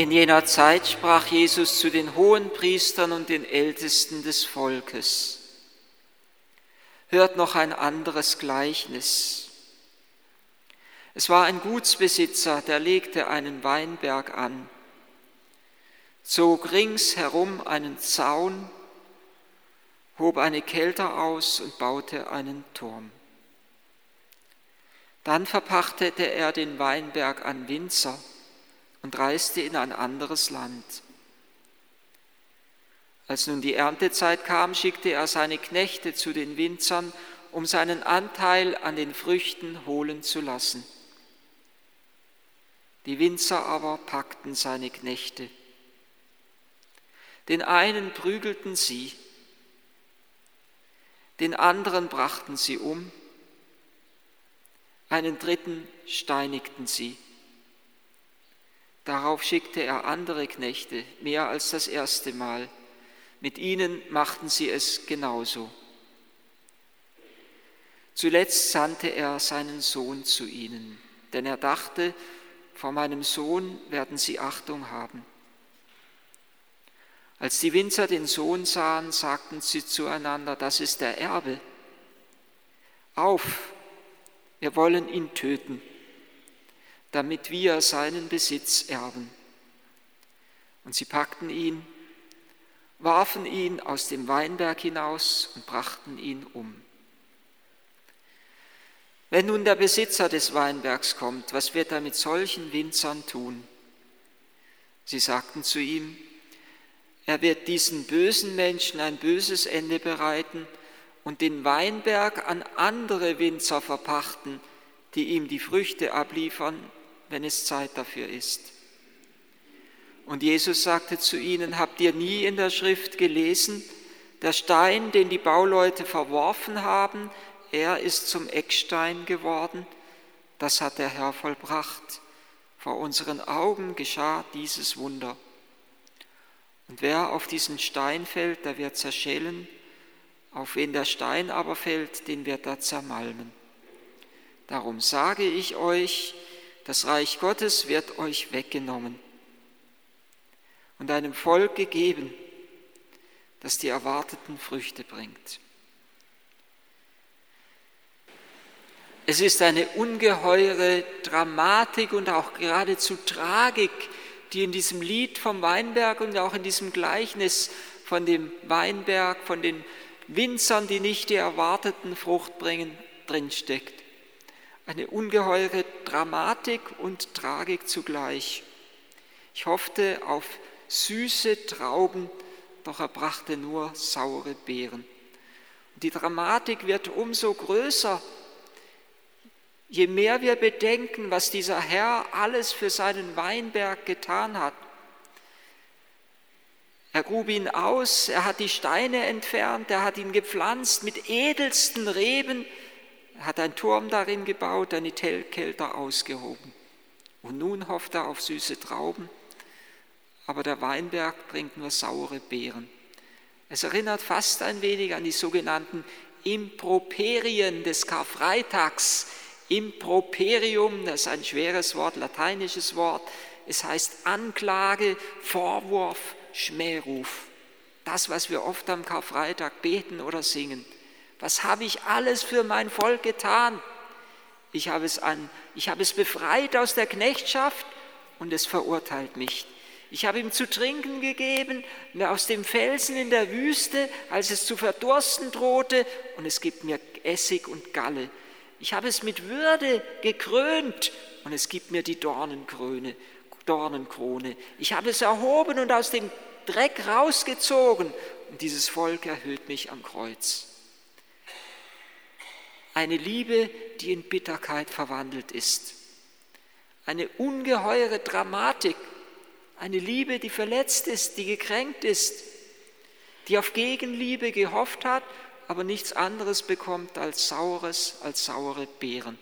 In jener Zeit sprach Jesus zu den hohen Priestern und den Ältesten des Volkes. Hört noch ein anderes Gleichnis. Es war ein Gutsbesitzer, der legte einen Weinberg an, zog ringsherum einen Zaun, hob eine Kelter aus und baute einen Turm. Dann verpachtete er den Weinberg an Winzer und reiste in ein anderes Land. Als nun die Erntezeit kam, schickte er seine Knechte zu den Winzern, um seinen Anteil an den Früchten holen zu lassen. Die Winzer aber packten seine Knechte. Den einen prügelten sie, den anderen brachten sie um, einen dritten steinigten sie. Darauf schickte er andere Knechte, mehr als das erste Mal. Mit ihnen machten sie es genauso. Zuletzt sandte er seinen Sohn zu ihnen, denn er dachte, vor meinem Sohn werden sie Achtung haben. Als die Winzer den Sohn sahen, sagten sie zueinander, das ist der Erbe. Auf, wir wollen ihn töten damit wir seinen Besitz erben. Und sie packten ihn, warfen ihn aus dem Weinberg hinaus und brachten ihn um. Wenn nun der Besitzer des Weinbergs kommt, was wird er mit solchen Winzern tun? Sie sagten zu ihm, er wird diesen bösen Menschen ein böses Ende bereiten und den Weinberg an andere Winzer verpachten, die ihm die Früchte abliefern wenn es Zeit dafür ist. Und Jesus sagte zu ihnen, habt ihr nie in der Schrift gelesen, der Stein, den die Bauleute verworfen haben, er ist zum Eckstein geworden, das hat der Herr vollbracht. Vor unseren Augen geschah dieses Wunder. Und wer auf diesen Stein fällt, der wird zerschellen, auf wen der Stein aber fällt, den wird er zermalmen. Darum sage ich euch, das Reich Gottes wird euch weggenommen und einem Volk gegeben, das die erwarteten Früchte bringt. Es ist eine ungeheure Dramatik und auch geradezu Tragik, die in diesem Lied vom Weinberg und auch in diesem Gleichnis von dem Weinberg, von den Winzern, die nicht die erwarteten Frucht bringen, drinsteckt eine ungeheure Dramatik und Tragik zugleich. Ich hoffte auf süße Trauben, doch er brachte nur saure Beeren. Und die Dramatik wird umso größer, je mehr wir bedenken, was dieser Herr alles für seinen Weinberg getan hat. Er grub ihn aus, er hat die Steine entfernt, er hat ihn gepflanzt mit edelsten Reben, hat einen Turm darin gebaut, eine Kelter ausgehoben. Und nun hofft er auf süße Trauben, aber der Weinberg bringt nur saure Beeren. Es erinnert fast ein wenig an die sogenannten Improperien des Karfreitags. Improperium, das ist ein schweres Wort, lateinisches Wort. Es heißt Anklage, Vorwurf, Schmähruf. Das, was wir oft am Karfreitag beten oder singen. Was habe ich alles für mein Volk getan? Ich habe es, an, ich habe es befreit aus der Knechtschaft und es verurteilt mich. Ich habe ihm zu trinken gegeben aus dem Felsen in der Wüste, als es zu verdursten drohte, und es gibt mir Essig und Galle. Ich habe es mit Würde gekrönt und es gibt mir die Dornenkrone, Dornenkrone. Ich habe es erhoben und aus dem Dreck rausgezogen und dieses Volk erhöht mich am Kreuz. Eine Liebe, die in Bitterkeit verwandelt ist. Eine ungeheure Dramatik. Eine Liebe, die verletzt ist, die gekränkt ist, die auf Gegenliebe gehofft hat, aber nichts anderes bekommt als Saures, als saure Beeren.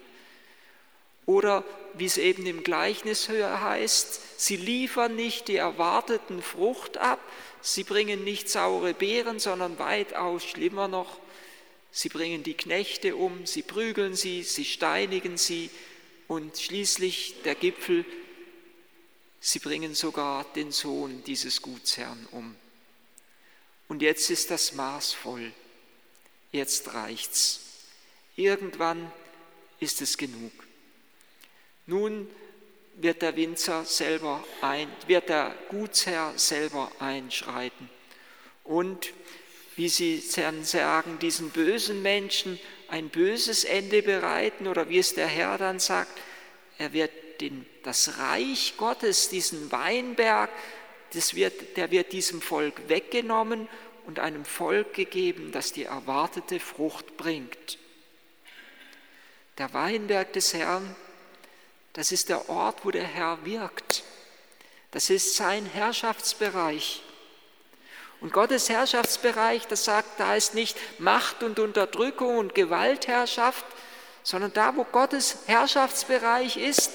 Oder wie es eben im Gleichnis höher heißt, sie liefern nicht die erwarteten Frucht ab, sie bringen nicht saure Beeren, sondern weitaus schlimmer noch, Sie bringen die Knechte um, sie prügeln sie, sie steinigen sie und schließlich der Gipfel, Sie bringen sogar den Sohn dieses Gutsherrn um. Und jetzt ist das Maß voll. Jetzt reicht's. Irgendwann ist es genug. Nun wird der Winzer selber ein, wird der Gutsherr selber einschreiten. Und wie Sie dann sagen, diesen bösen Menschen ein böses Ende bereiten oder wie es der Herr dann sagt, er wird den, das Reich Gottes, diesen Weinberg, das wird, der wird diesem Volk weggenommen und einem Volk gegeben, das die erwartete Frucht bringt. Der Weinberg des Herrn, das ist der Ort, wo der Herr wirkt. Das ist sein Herrschaftsbereich. Und Gottes Herrschaftsbereich, das sagt, da ist nicht Macht und Unterdrückung und Gewaltherrschaft, sondern da, wo Gottes Herrschaftsbereich ist,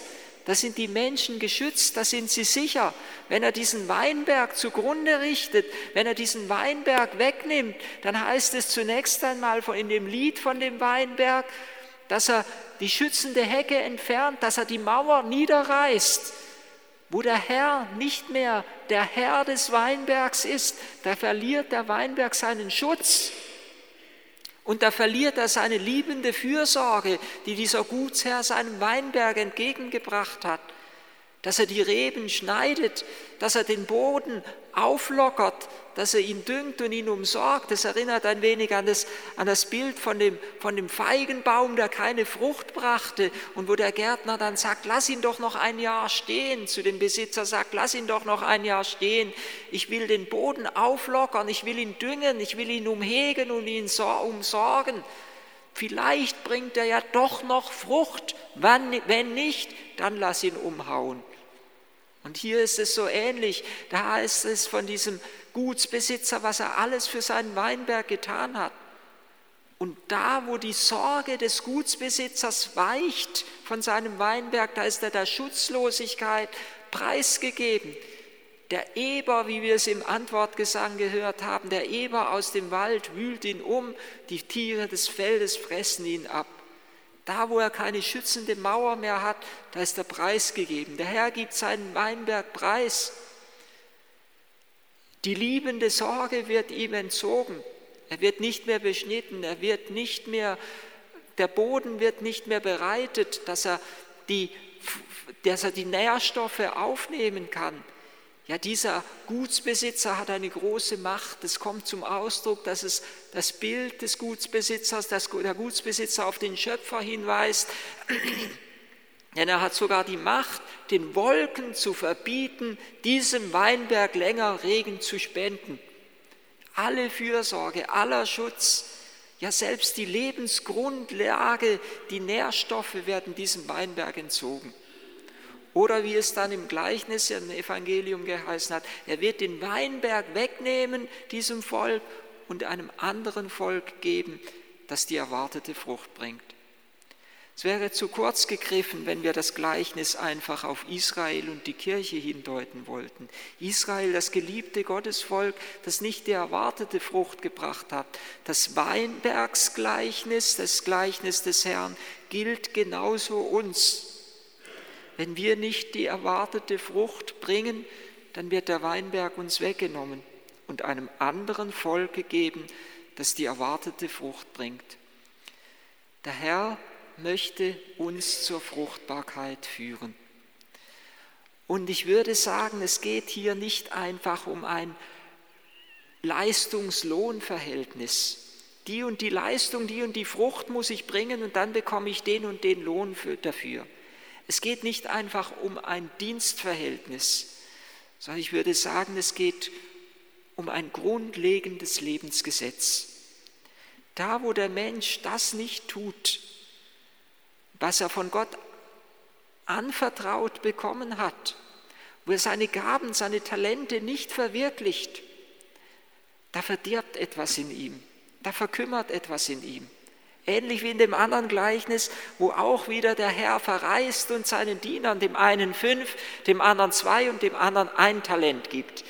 da sind die Menschen geschützt, da sind sie sicher. Wenn er diesen Weinberg zugrunde richtet, wenn er diesen Weinberg wegnimmt, dann heißt es zunächst einmal in dem Lied von dem Weinberg, dass er die schützende Hecke entfernt, dass er die Mauer niederreißt. Wo der Herr nicht mehr der Herr des Weinbergs ist, da verliert der Weinberg seinen Schutz. Und da verliert er seine liebende Fürsorge, die dieser Gutsherr seinem Weinberg entgegengebracht hat. Dass er die Reben schneidet, dass er den Boden auflockert, dass er ihn düngt und ihn umsorgt. Das erinnert ein wenig an das, an das Bild von dem, von dem Feigenbaum, der keine Frucht brachte und wo der Gärtner dann sagt, lass ihn doch noch ein Jahr stehen. Zu dem Besitzer sagt, lass ihn doch noch ein Jahr stehen. Ich will den Boden auflockern, ich will ihn düngen, ich will ihn umhegen und ihn umsorgen. Vielleicht bringt er ja doch noch Frucht. Wenn nicht, dann lass ihn umhauen. Und hier ist es so ähnlich. Da heißt es von diesem Gutsbesitzer, was er alles für seinen Weinberg getan hat. Und da, wo die Sorge des Gutsbesitzers weicht von seinem Weinberg, da ist er der Schutzlosigkeit preisgegeben. Der Eber, wie wir es im Antwortgesang gehört haben, der Eber aus dem Wald wühlt ihn um, die Tiere des Feldes fressen ihn ab. Da, wo er keine schützende Mauer mehr hat, da ist der Preis gegeben. Der Herr gibt seinen Weinberg preis. Die liebende Sorge wird ihm entzogen. Er wird nicht mehr beschnitten, er wird nicht mehr, der Boden wird nicht mehr bereitet, dass er die, dass er die Nährstoffe aufnehmen kann. Ja, dieser Gutsbesitzer hat eine große Macht. Es kommt zum Ausdruck, dass es das Bild des Gutsbesitzers, dass der Gutsbesitzer auf den Schöpfer hinweist. Denn er hat sogar die Macht, den Wolken zu verbieten, diesem Weinberg länger Regen zu spenden. Alle Fürsorge, aller Schutz, ja selbst die Lebensgrundlage, die Nährstoffe werden diesem Weinberg entzogen. Oder wie es dann im Gleichnis im Evangelium geheißen hat, er wird den Weinberg wegnehmen, diesem Volk, und einem anderen Volk geben, das die erwartete Frucht bringt. Es wäre zu kurz gegriffen, wenn wir das Gleichnis einfach auf Israel und die Kirche hindeuten wollten. Israel, das geliebte Gottesvolk, das nicht die erwartete Frucht gebracht hat. Das Weinbergsgleichnis, das Gleichnis des Herrn, gilt genauso uns. Wenn wir nicht die erwartete Frucht bringen, dann wird der Weinberg uns weggenommen und einem anderen Volk gegeben, das die erwartete Frucht bringt. Der Herr möchte uns zur Fruchtbarkeit führen. Und ich würde sagen, es geht hier nicht einfach um ein Leistungslohnverhältnis. Die und die Leistung, die und die Frucht muss ich bringen und dann bekomme ich den und den Lohn für, dafür. Es geht nicht einfach um ein Dienstverhältnis, sondern ich würde sagen, es geht um ein grundlegendes Lebensgesetz. Da, wo der Mensch das nicht tut, was er von Gott anvertraut bekommen hat, wo er seine Gaben, seine Talente nicht verwirklicht, da verdirbt etwas in ihm, da verkümmert etwas in ihm. Ähnlich wie in dem anderen Gleichnis, wo auch wieder der Herr verreist und seinen Dienern, dem einen fünf, dem anderen zwei und dem anderen ein Talent gibt.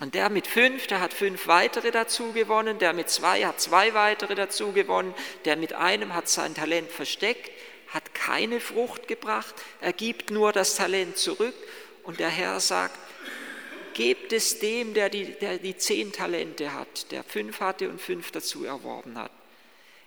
Und der mit fünf, der hat fünf weitere dazu gewonnen, der mit zwei hat zwei weitere dazu gewonnen, der mit einem hat sein Talent versteckt, hat keine Frucht gebracht, er gibt nur das Talent zurück und der Herr sagt, gebt es dem, der die, der die zehn Talente hat, der fünf hatte und fünf dazu erworben hat.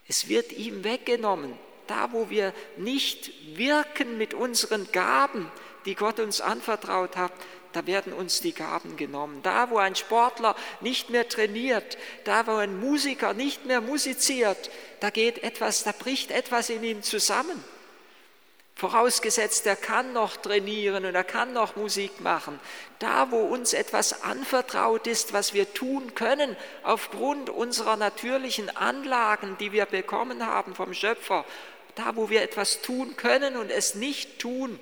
Es wird ihm weggenommen, da wo wir nicht wirken mit unseren Gaben, die Gott uns anvertraut hat, da werden uns die Gaben genommen. Da, wo ein Sportler nicht mehr trainiert, da, wo ein Musiker nicht mehr musiziert, da geht etwas, da bricht etwas in ihm zusammen. Vorausgesetzt, er kann noch trainieren und er kann noch Musik machen. Da, wo uns etwas anvertraut ist, was wir tun können, aufgrund unserer natürlichen Anlagen, die wir bekommen haben vom Schöpfer, da, wo wir etwas tun können und es nicht tun,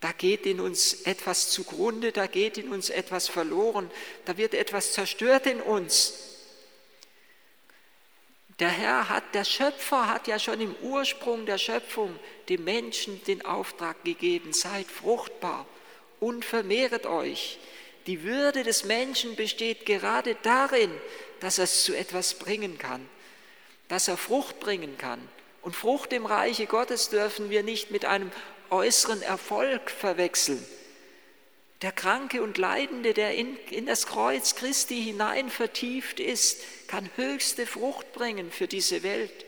da geht in uns etwas zugrunde, da geht in uns etwas verloren, da wird etwas zerstört in uns. Der Herr hat, der Schöpfer hat ja schon im Ursprung der Schöpfung dem Menschen den Auftrag gegeben, seid fruchtbar und vermehret euch. Die Würde des Menschen besteht gerade darin, dass er es zu etwas bringen kann, dass er Frucht bringen kann. Und Frucht im Reiche Gottes dürfen wir nicht mit einem äußeren Erfolg verwechseln. Der Kranke und Leidende, der in, in das Kreuz Christi hinein vertieft ist, kann höchste Frucht bringen für diese Welt,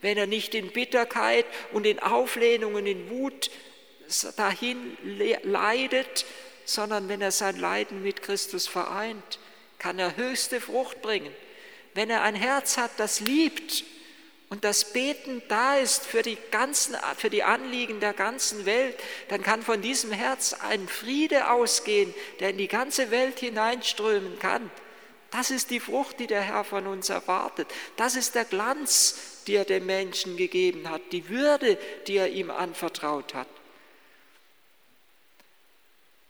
wenn er nicht in Bitterkeit und in Auflehnung und in Wut dahin leidet, sondern wenn er sein Leiden mit Christus vereint, kann er höchste Frucht bringen. Wenn er ein Herz hat, das liebt und das Beten da ist für die, ganzen, für die Anliegen der ganzen Welt, dann kann von diesem Herz ein Friede ausgehen, der in die ganze Welt hineinströmen kann. Das ist die Frucht, die der Herr von uns erwartet. Das ist der Glanz, die er dem Menschen gegeben hat, die Würde, die er ihm anvertraut hat.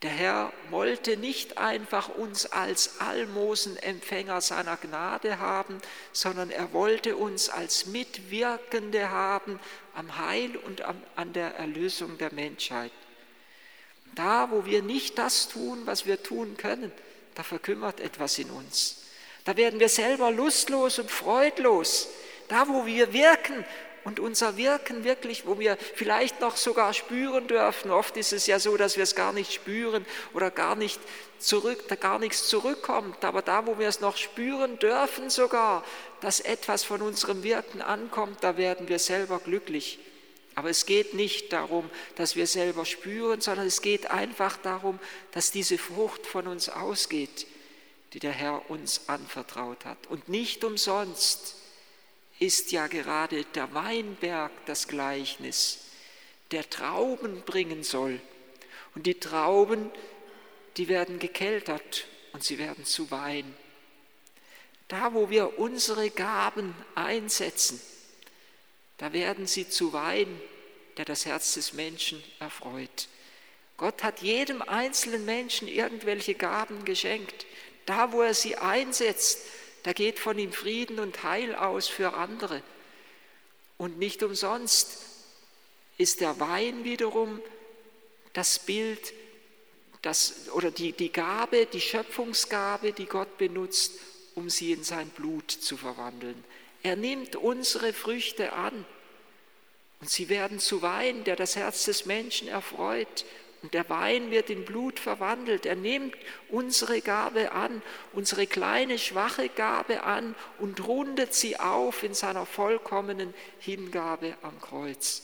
Der Herr wollte nicht einfach uns als Almosenempfänger seiner Gnade haben, sondern er wollte uns als Mitwirkende haben am Heil und an der Erlösung der Menschheit. Da, wo wir nicht das tun, was wir tun können, da verkümmert etwas in uns. Da werden wir selber lustlos und freudlos. Da, wo wir wirken, und unser Wirken wirklich, wo wir vielleicht noch sogar spüren dürfen. Oft ist es ja so, dass wir es gar nicht spüren oder gar nicht zurück, da gar nichts zurückkommt. Aber da, wo wir es noch spüren dürfen sogar, dass etwas von unserem Wirken ankommt, da werden wir selber glücklich. Aber es geht nicht darum, dass wir selber spüren, sondern es geht einfach darum, dass diese Frucht von uns ausgeht, die der Herr uns anvertraut hat. Und nicht umsonst ist ja gerade der Weinberg das Gleichnis, der Trauben bringen soll. Und die Trauben, die werden gekeltert und sie werden zu Wein. Da, wo wir unsere Gaben einsetzen, da werden sie zu Wein, der das Herz des Menschen erfreut. Gott hat jedem einzelnen Menschen irgendwelche Gaben geschenkt. Da, wo er sie einsetzt, da geht von ihm Frieden und Heil aus für andere. Und nicht umsonst ist der Wein wiederum das Bild das, oder die, die Gabe, die Schöpfungsgabe, die Gott benutzt, um sie in sein Blut zu verwandeln. Er nimmt unsere Früchte an und sie werden zu Wein, der das Herz des Menschen erfreut und der Wein wird in Blut verwandelt. Er nimmt unsere Gabe an, unsere kleine, schwache Gabe an und rundet sie auf in seiner vollkommenen Hingabe am Kreuz.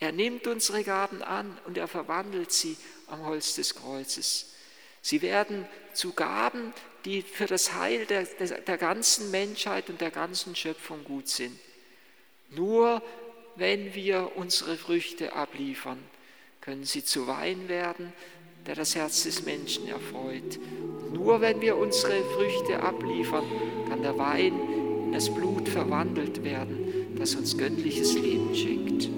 Er nimmt unsere Gaben an und er verwandelt sie am Holz des Kreuzes. Sie werden zu Gaben, die für das Heil der, der, der ganzen Menschheit und der ganzen Schöpfung gut sind. Nur wenn wir unsere Früchte abliefern, können sie zu Wein werden, der das Herz des Menschen erfreut. nur wenn wir unsere Früchte abliefern, kann der Wein in das Blut verwandelt werden, das uns göttliches Leben schenkt.